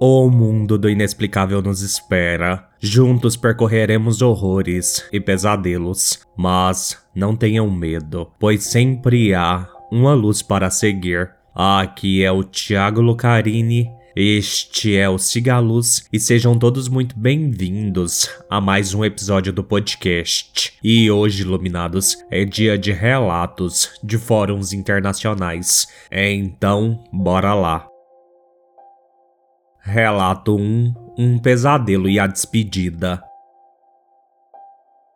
O mundo do inexplicável nos espera. Juntos percorreremos horrores e pesadelos. Mas não tenham medo, pois sempre há uma luz para seguir. Aqui é o Thiago Lucarini. Este é o Cigaluz e sejam todos muito bem-vindos a mais um episódio do podcast. E hoje, iluminados, é dia de relatos de fóruns internacionais. Então, bora lá. Relato 1 Um pesadelo e a despedida.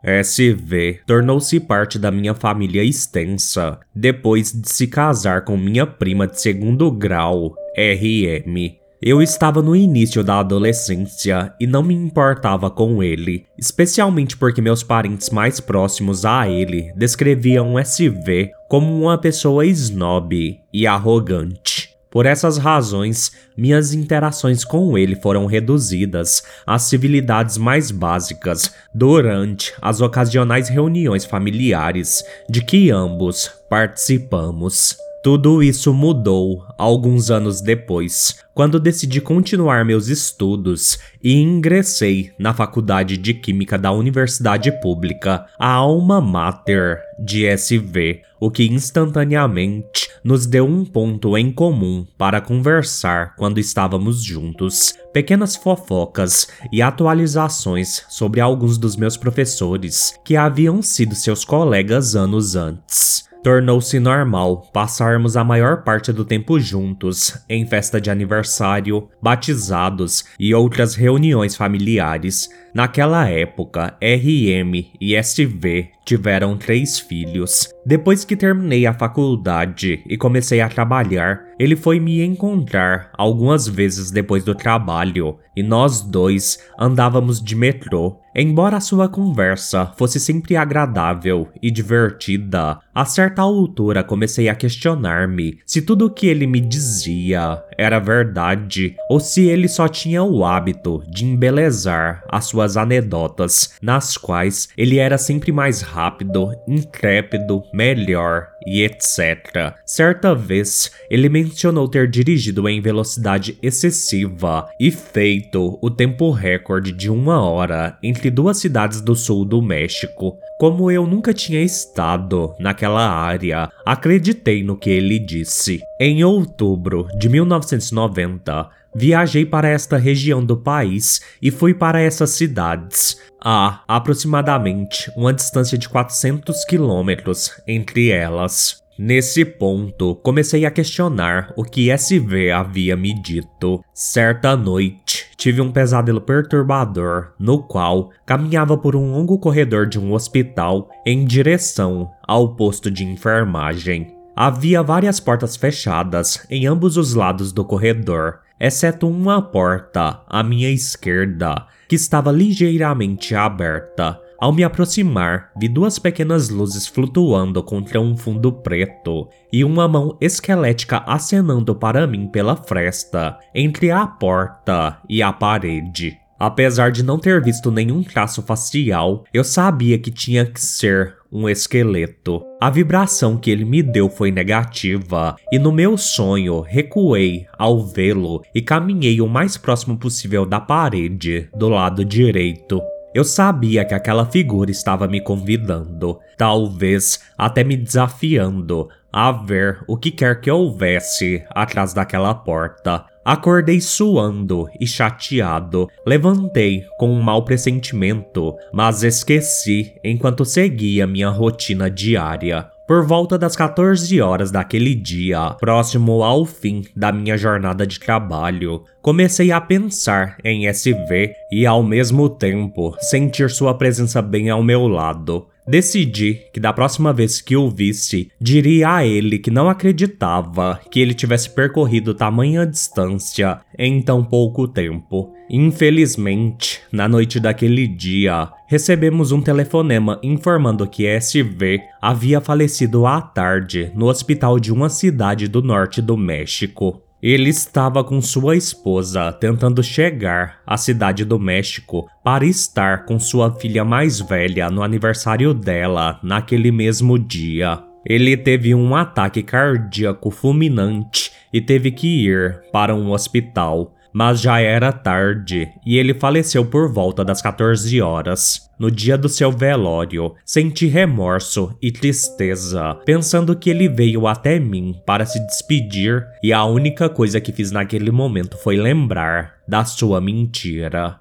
SV tornou-se parte da minha família extensa depois de se casar com minha prima de segundo grau, RM. Eu estava no início da adolescência e não me importava com ele, especialmente porque meus parentes mais próximos a ele descreviam SV como uma pessoa snob e arrogante. Por essas razões, minhas interações com ele foram reduzidas às civilidades mais básicas durante as ocasionais reuniões familiares de que ambos participamos. Tudo isso mudou alguns anos depois, quando decidi continuar meus estudos e ingressei na Faculdade de Química da Universidade Pública, a alma mater de SV, o que instantaneamente nos deu um ponto em comum para conversar quando estávamos juntos. Pequenas fofocas e atualizações sobre alguns dos meus professores que haviam sido seus colegas anos antes. Tornou-se normal passarmos a maior parte do tempo juntos, em festa de aniversário, batizados e outras reuniões familiares. Naquela época, RM e SV tiveram três filhos. Depois que terminei a faculdade e comecei a trabalhar, ele foi me encontrar algumas vezes depois do trabalho e nós dois andávamos de metrô. Embora sua conversa fosse sempre agradável e divertida, a certa altura comecei a questionar-me se tudo o que ele me dizia era verdade ou se ele só tinha o hábito de embelezar as suas anedotas, nas quais ele era sempre mais rápido, intrépido, melhor e etc. Certa vez, ele mencionou ter dirigido em velocidade excessiva e feito o tempo recorde de uma hora entre duas cidades do sul do México. Como eu nunca tinha estado naquela área, acreditei no que ele disse. Em outubro de 1990, viajei para esta região do país e fui para essas cidades, a aproximadamente uma distância de 400 quilômetros entre elas. Nesse ponto, comecei a questionar o que SV havia me dito. Certa noite, tive um pesadelo perturbador, no qual caminhava por um longo corredor de um hospital em direção ao posto de enfermagem. Havia várias portas fechadas em ambos os lados do corredor, exceto uma porta à minha esquerda, que estava ligeiramente aberta. Ao me aproximar, vi duas pequenas luzes flutuando contra um fundo preto e uma mão esquelética acenando para mim pela fresta entre a porta e a parede. Apesar de não ter visto nenhum traço facial, eu sabia que tinha que ser um esqueleto. A vibração que ele me deu foi negativa, e no meu sonho recuei ao vê-lo e caminhei o mais próximo possível da parede, do lado direito. Eu sabia que aquela figura estava me convidando, talvez até me desafiando a ver o que quer que houvesse atrás daquela porta. Acordei suando e chateado. Levantei com um mau pressentimento, mas esqueci enquanto seguia minha rotina diária. Por volta das 14 horas daquele dia, próximo ao fim da minha jornada de trabalho, comecei a pensar em SV e ao mesmo tempo sentir sua presença bem ao meu lado. Decidi que da próxima vez que o visse, diria a ele que não acreditava que ele tivesse percorrido tamanha distância em tão pouco tempo. Infelizmente, na noite daquele dia, recebemos um telefonema informando que SV havia falecido à tarde no hospital de uma cidade do norte do México. Ele estava com sua esposa tentando chegar à cidade do México para estar com sua filha mais velha no aniversário dela naquele mesmo dia. Ele teve um ataque cardíaco fulminante e teve que ir para um hospital. Mas já era tarde e ele faleceu por volta das 14 horas. No dia do seu velório, senti remorso e tristeza, pensando que ele veio até mim para se despedir e a única coisa que fiz naquele momento foi lembrar da sua mentira.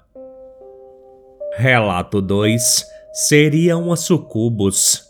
Relato 2 Seriam as sucubos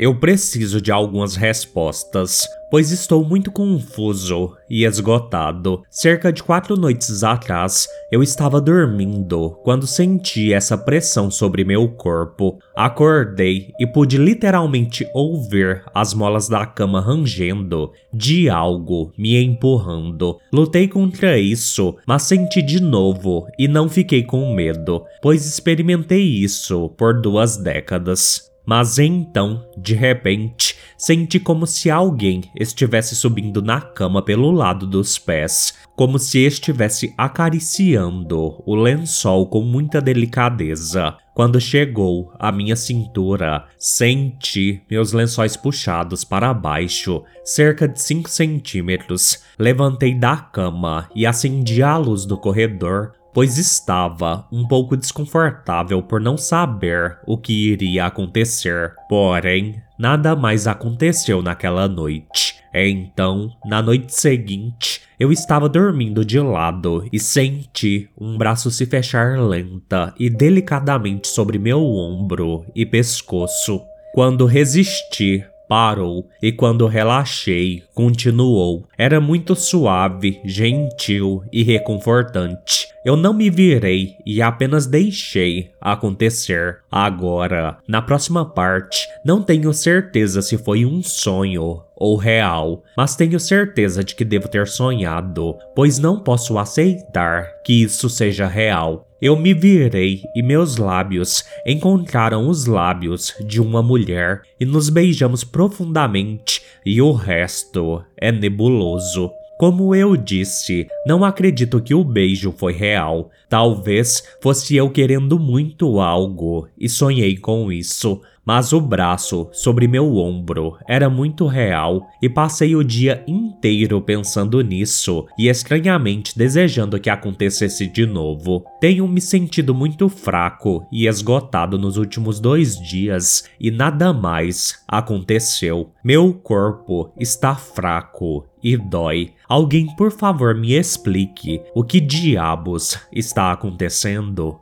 eu preciso de algumas respostas, pois estou muito confuso e esgotado. Cerca de quatro noites atrás, eu estava dormindo quando senti essa pressão sobre meu corpo. Acordei e pude literalmente ouvir as molas da cama rangendo, de algo me empurrando. Lutei contra isso, mas senti de novo e não fiquei com medo, pois experimentei isso por duas décadas. Mas então, de repente, senti como se alguém estivesse subindo na cama pelo lado dos pés, como se estivesse acariciando o lençol com muita delicadeza. Quando chegou à minha cintura, senti meus lençóis puxados para baixo, cerca de 5 centímetros. Levantei da cama e acendi a luz do corredor pois estava um pouco desconfortável por não saber o que iria acontecer. Porém, nada mais aconteceu naquela noite. Então, na noite seguinte, eu estava dormindo de lado e senti um braço se fechar lenta e delicadamente sobre meu ombro e pescoço. Quando resisti, parou e quando relaxei, continuou. Era muito suave, gentil e reconfortante. Eu não me virei e apenas deixei acontecer. Agora, na próxima parte, não tenho certeza se foi um sonho ou real, mas tenho certeza de que devo ter sonhado, pois não posso aceitar que isso seja real. Eu me virei e meus lábios encontraram os lábios de uma mulher e nos beijamos profundamente, e o resto é nebuloso. Como eu disse, não acredito que o beijo foi real. Talvez fosse eu querendo muito algo e sonhei com isso, mas o braço sobre meu ombro era muito real e passei o dia inteiro pensando nisso e estranhamente desejando que acontecesse de novo. Tenho me sentido muito fraco e esgotado nos últimos dois dias e nada mais aconteceu. Meu corpo está fraco e dói. Alguém, por favor, me explique o que diabos está acontecendo?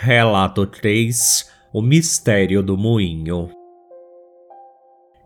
Relato 3 o mistério do moinho.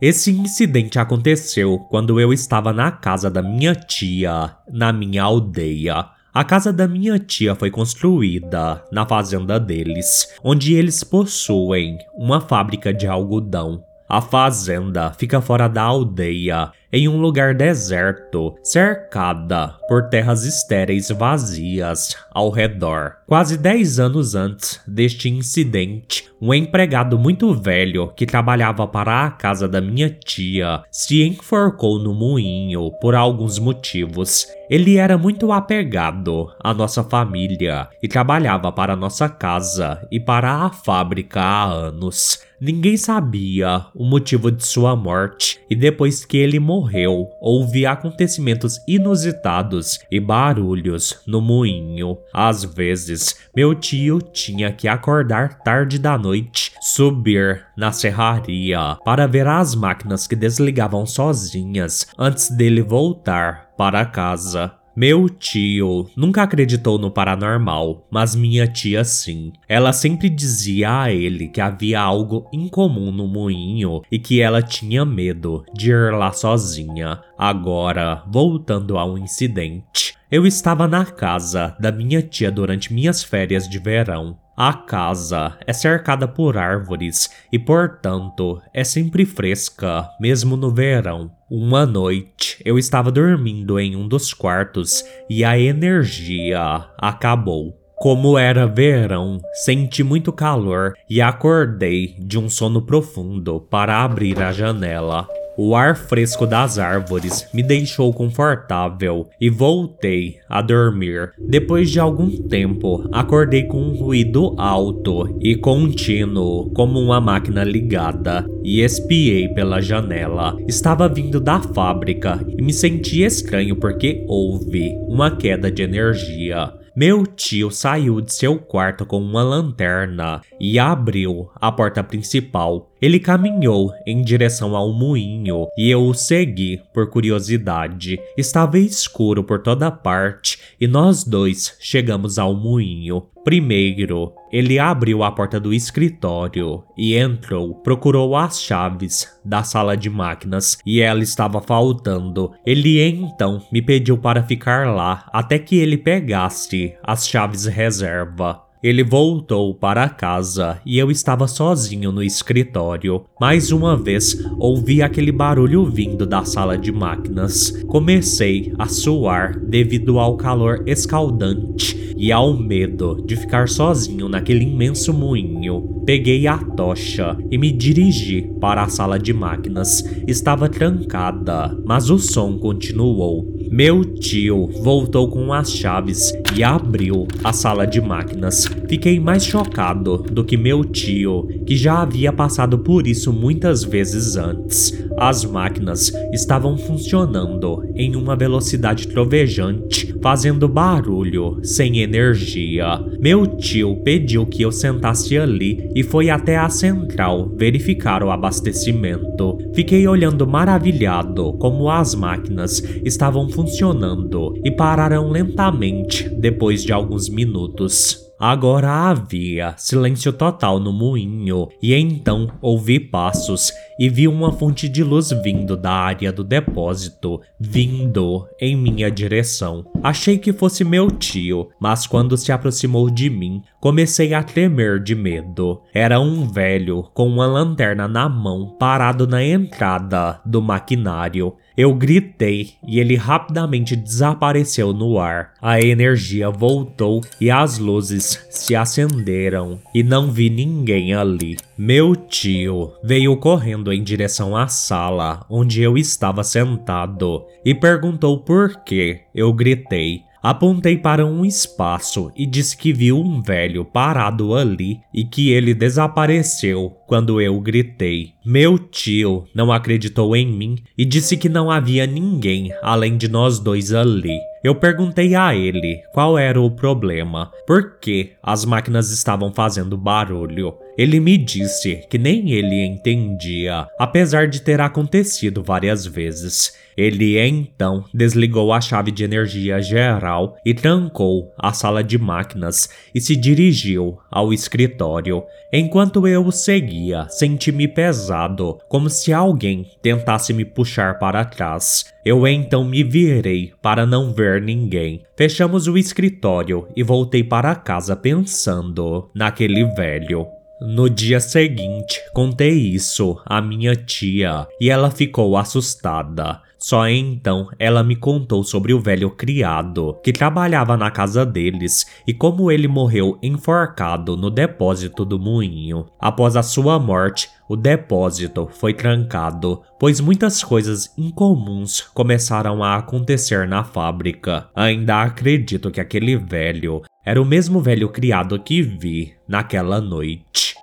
Esse incidente aconteceu quando eu estava na casa da minha tia, na minha aldeia. A casa da minha tia foi construída na fazenda deles, onde eles possuem uma fábrica de algodão. A fazenda fica fora da aldeia, em um lugar deserto, cercada por terras estéreis vazias ao redor. Quase 10 anos antes deste incidente, um empregado muito velho que trabalhava para a casa da minha tia se enforcou no moinho por alguns motivos. Ele era muito apegado à nossa família e trabalhava para nossa casa e para a fábrica há anos. Ninguém sabia o motivo de sua morte, e depois que ele morreu, houve acontecimentos inusitados e barulhos no moinho. Às vezes, meu tio tinha que acordar tarde da noite, subir na serraria para ver as máquinas que desligavam sozinhas antes dele voltar para casa. Meu tio nunca acreditou no paranormal, mas minha tia sim. Ela sempre dizia a ele que havia algo incomum no moinho e que ela tinha medo de ir lá sozinha. Agora, voltando ao incidente, eu estava na casa da minha tia durante minhas férias de verão. A casa é cercada por árvores e, portanto, é sempre fresca, mesmo no verão. Uma noite, eu estava dormindo em um dos quartos e a energia acabou. Como era verão, senti muito calor e acordei de um sono profundo para abrir a janela. O ar fresco das árvores me deixou confortável e voltei a dormir. Depois de algum tempo, acordei com um ruído alto e contínuo, como uma máquina ligada, e espiei pela janela. Estava vindo da fábrica e me senti estranho porque houve uma queda de energia. Meu tio saiu de seu quarto com uma lanterna e abriu a porta principal. Ele caminhou em direção ao moinho e eu o segui por curiosidade. Estava escuro por toda parte e nós dois chegamos ao moinho. Primeiro, ele abriu a porta do escritório e entrou, procurou as chaves da sala de máquinas e ela estava faltando. Ele então me pediu para ficar lá até que ele pegasse as chaves reserva. Ele voltou para casa e eu estava sozinho no escritório. Mais uma vez ouvi aquele barulho vindo da sala de máquinas. Comecei a suar devido ao calor escaldante e ao medo de ficar sozinho naquele imenso moinho. Peguei a tocha e me dirigi para a sala de máquinas. Estava trancada, mas o som continuou. Meu tio voltou com as chaves e abriu a sala de máquinas. Fiquei mais chocado do que meu tio, que já havia passado por isso muitas vezes antes. As máquinas estavam funcionando em uma velocidade trovejante, fazendo barulho, sem energia. Meu tio pediu que eu sentasse ali e foi até a central verificar o abastecimento. Fiquei olhando maravilhado como as máquinas estavam funcionando e pararam lentamente depois de alguns minutos. Agora havia silêncio total no moinho, e então ouvi passos e vi uma fonte de luz vindo da área do depósito, vindo em minha direção. Achei que fosse meu tio, mas quando se aproximou de mim, comecei a tremer de medo. Era um velho com uma lanterna na mão, parado na entrada do maquinário. Eu gritei e ele rapidamente desapareceu no ar. A energia voltou e as luzes se acenderam e não vi ninguém ali. Meu tio veio correndo em direção à sala onde eu estava sentado e perguntou por que eu gritei. Apontei para um espaço e disse que viu um velho parado ali e que ele desapareceu quando eu gritei. Meu tio não acreditou em mim e disse que não havia ninguém além de nós dois ali. Eu perguntei a ele qual era o problema, por que as máquinas estavam fazendo barulho. Ele me disse que nem ele entendia, apesar de ter acontecido várias vezes. Ele então desligou a chave de energia geral e trancou a sala de máquinas e se dirigiu ao escritório. Enquanto eu o seguia, senti-me pesado, como se alguém tentasse me puxar para trás. Eu então me virei para não ver ninguém. Fechamos o escritório e voltei para casa pensando naquele velho. No dia seguinte, contei isso à minha tia e ela ficou assustada. Só então ela me contou sobre o velho criado que trabalhava na casa deles e como ele morreu enforcado no depósito do moinho. Após a sua morte, o depósito foi trancado, pois muitas coisas incomuns começaram a acontecer na fábrica. Ainda acredito que aquele velho era o mesmo velho criado que vi naquela noite.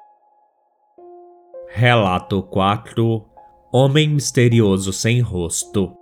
Relato 4 Homem Misterioso Sem Rosto.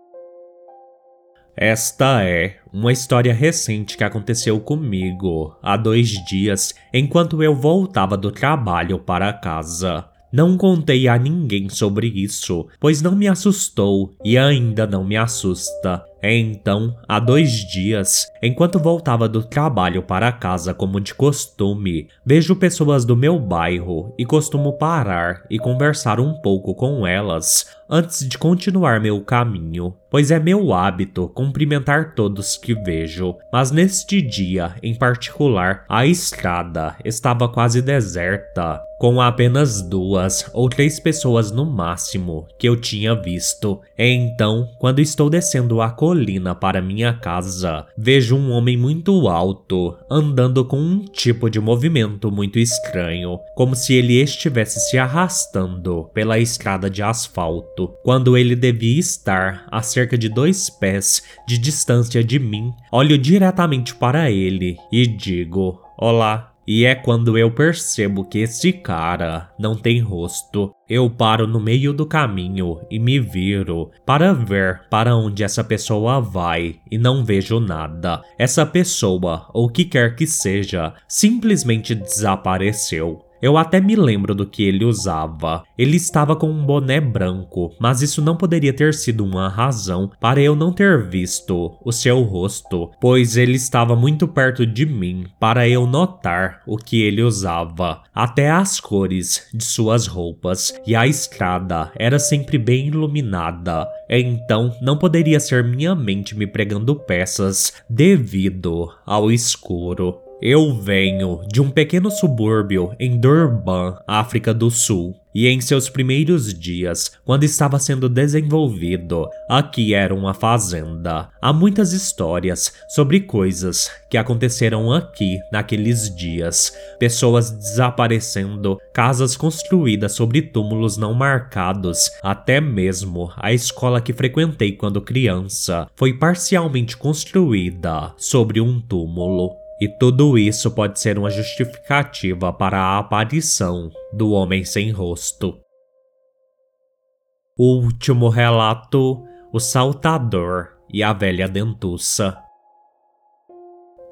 Esta é uma história recente que aconteceu comigo há dois dias enquanto eu voltava do trabalho para casa. Não contei a ninguém sobre isso, pois não me assustou e ainda não me assusta. Então, há dois dias, enquanto voltava do trabalho para casa como de costume, vejo pessoas do meu bairro e costumo parar e conversar um pouco com elas antes de continuar meu caminho, pois é meu hábito cumprimentar todos que vejo. Mas neste dia, em particular, a estrada estava quase deserta, com apenas duas ou três pessoas no máximo que eu tinha visto. Então, quando estou descendo a colina, para minha casa, vejo um homem muito alto andando com um tipo de movimento muito estranho, como se ele estivesse se arrastando pela estrada de asfalto, quando ele devia estar a cerca de dois pés de distância de mim. Olho diretamente para ele e digo: Olá. E é quando eu percebo que esse cara não tem rosto. Eu paro no meio do caminho e me viro para ver para onde essa pessoa vai e não vejo nada. Essa pessoa, ou que quer que seja, simplesmente desapareceu. Eu até me lembro do que ele usava. Ele estava com um boné branco, mas isso não poderia ter sido uma razão para eu não ter visto o seu rosto, pois ele estava muito perto de mim para eu notar o que ele usava. Até as cores de suas roupas e a estrada era sempre bem iluminada. Então não poderia ser minha mente me pregando peças devido ao escuro. Eu venho de um pequeno subúrbio em Durban, África do Sul, e em seus primeiros dias, quando estava sendo desenvolvido, aqui era uma fazenda. Há muitas histórias sobre coisas que aconteceram aqui naqueles dias: pessoas desaparecendo, casas construídas sobre túmulos não marcados, até mesmo a escola que frequentei quando criança foi parcialmente construída sobre um túmulo. E tudo isso pode ser uma justificativa para a aparição do homem sem rosto. O último relato: O Saltador e a Velha Dentuça.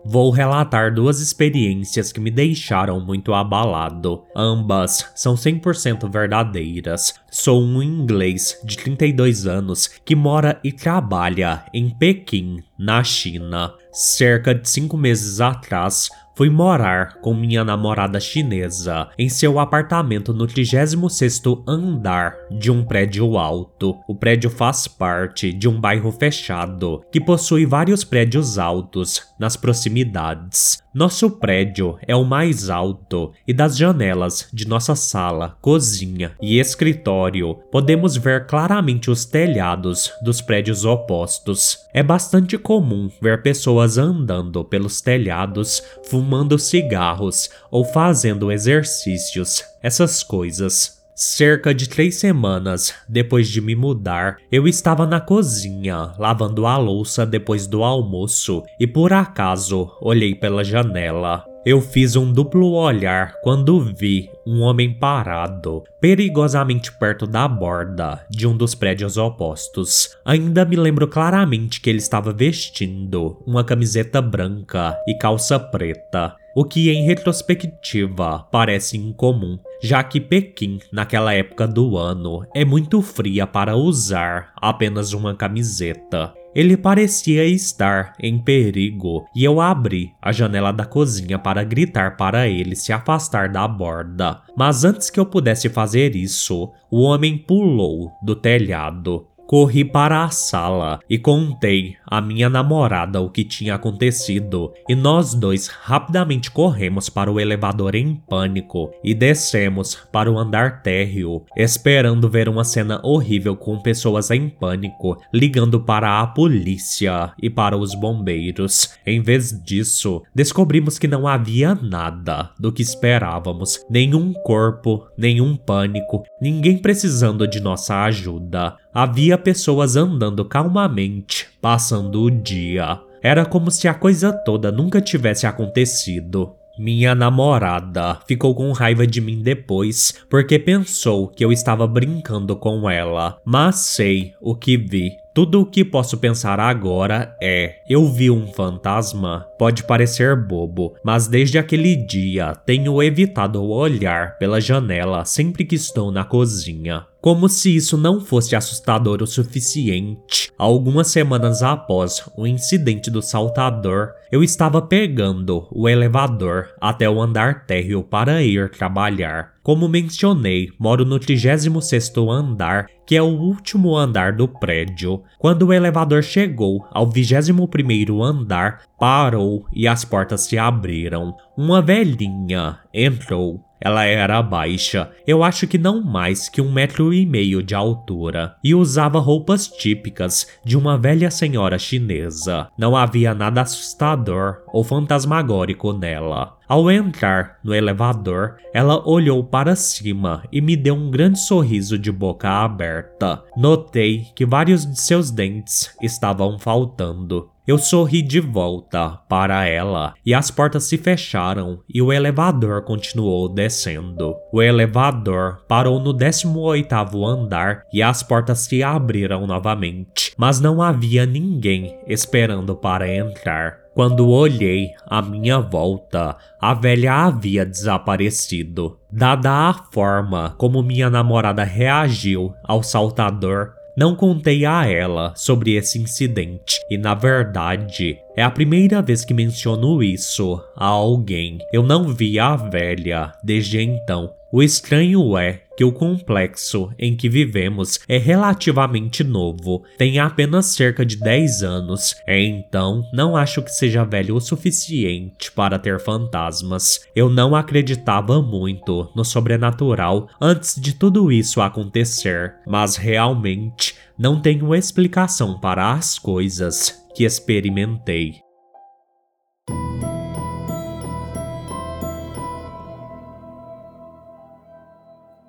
Vou relatar duas experiências que me deixaram muito abalado. Ambas são 100% verdadeiras. Sou um inglês de 32 anos que mora e trabalha em Pequim, na China. Cerca de cinco meses atrás, Fui morar com minha namorada chinesa em seu apartamento no 36º andar de um prédio alto. O prédio faz parte de um bairro fechado que possui vários prédios altos nas proximidades. Nosso prédio é o mais alto e das janelas de nossa sala, cozinha e escritório podemos ver claramente os telhados dos prédios opostos. É bastante comum ver pessoas andando pelos telhados, fumando cigarros ou fazendo exercícios, essas coisas. Cerca de três semanas depois de me mudar, eu estava na cozinha lavando a louça depois do almoço e por acaso olhei pela janela. Eu fiz um duplo olhar quando vi um homem parado, perigosamente perto da borda de um dos prédios opostos. Ainda me lembro claramente que ele estava vestindo uma camiseta branca e calça preta, o que em retrospectiva parece incomum, já que Pequim, naquela época do ano, é muito fria para usar apenas uma camiseta. Ele parecia estar em perigo e eu abri a janela da cozinha para gritar para ele se afastar da borda. Mas antes que eu pudesse fazer isso, o homem pulou do telhado Corri para a sala e contei à minha namorada o que tinha acontecido, e nós dois rapidamente corremos para o elevador em pânico e descemos para o andar térreo, esperando ver uma cena horrível com pessoas em pânico ligando para a polícia e para os bombeiros. Em vez disso, descobrimos que não havia nada do que esperávamos, nenhum corpo, nenhum pânico, ninguém precisando de nossa ajuda. Havia pessoas andando calmamente, passando o dia. Era como se a coisa toda nunca tivesse acontecido. Minha namorada ficou com raiva de mim depois porque pensou que eu estava brincando com ela, mas sei o que vi. Tudo o que posso pensar agora é: eu vi um fantasma? Pode parecer bobo, mas desde aquele dia tenho evitado olhar pela janela sempre que estou na cozinha. Como se isso não fosse assustador o suficiente, algumas semanas após o incidente do saltador, eu estava pegando o elevador até o andar térreo para ir trabalhar. Como mencionei, moro no 36º andar, que é o último andar do prédio. Quando o elevador chegou ao 21º andar, parou e as portas se abriram. Uma velhinha entrou Ela era baixa, eu acho que não mais que um metro e meio de altura, e usava roupas típicas de uma velha senhora chinesa. Não havia nada assustador ou fantasmagórico nela. Ao entrar no elevador, ela olhou para cima e me deu um grande sorriso de boca aberta. Notei que vários de seus dentes estavam faltando. Eu sorri de volta para ela e as portas se fecharam e o elevador continuou descendo. O elevador parou no 18º andar e as portas se abriram novamente, mas não havia ninguém esperando para entrar. Quando olhei à minha volta, a velha havia desaparecido. Dada a forma como minha namorada reagiu ao saltador, não contei a ela sobre esse incidente. E, na verdade, é a primeira vez que menciono isso a alguém. Eu não vi a velha desde então. O estranho é que o complexo em que vivemos é relativamente novo, tem apenas cerca de 10 anos, então não acho que seja velho o suficiente para ter fantasmas. Eu não acreditava muito no sobrenatural antes de tudo isso acontecer, mas realmente não tenho explicação para as coisas que experimentei.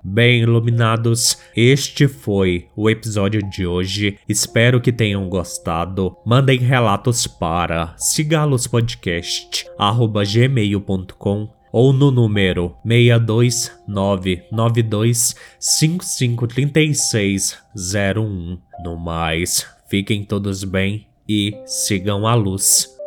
Bem, iluminados, este foi o episódio de hoje. Espero que tenham gostado. Mandem relatos para sigalospodcast@gmail.com ou no número 62992553601. No mais, fiquem todos bem e sigam a luz.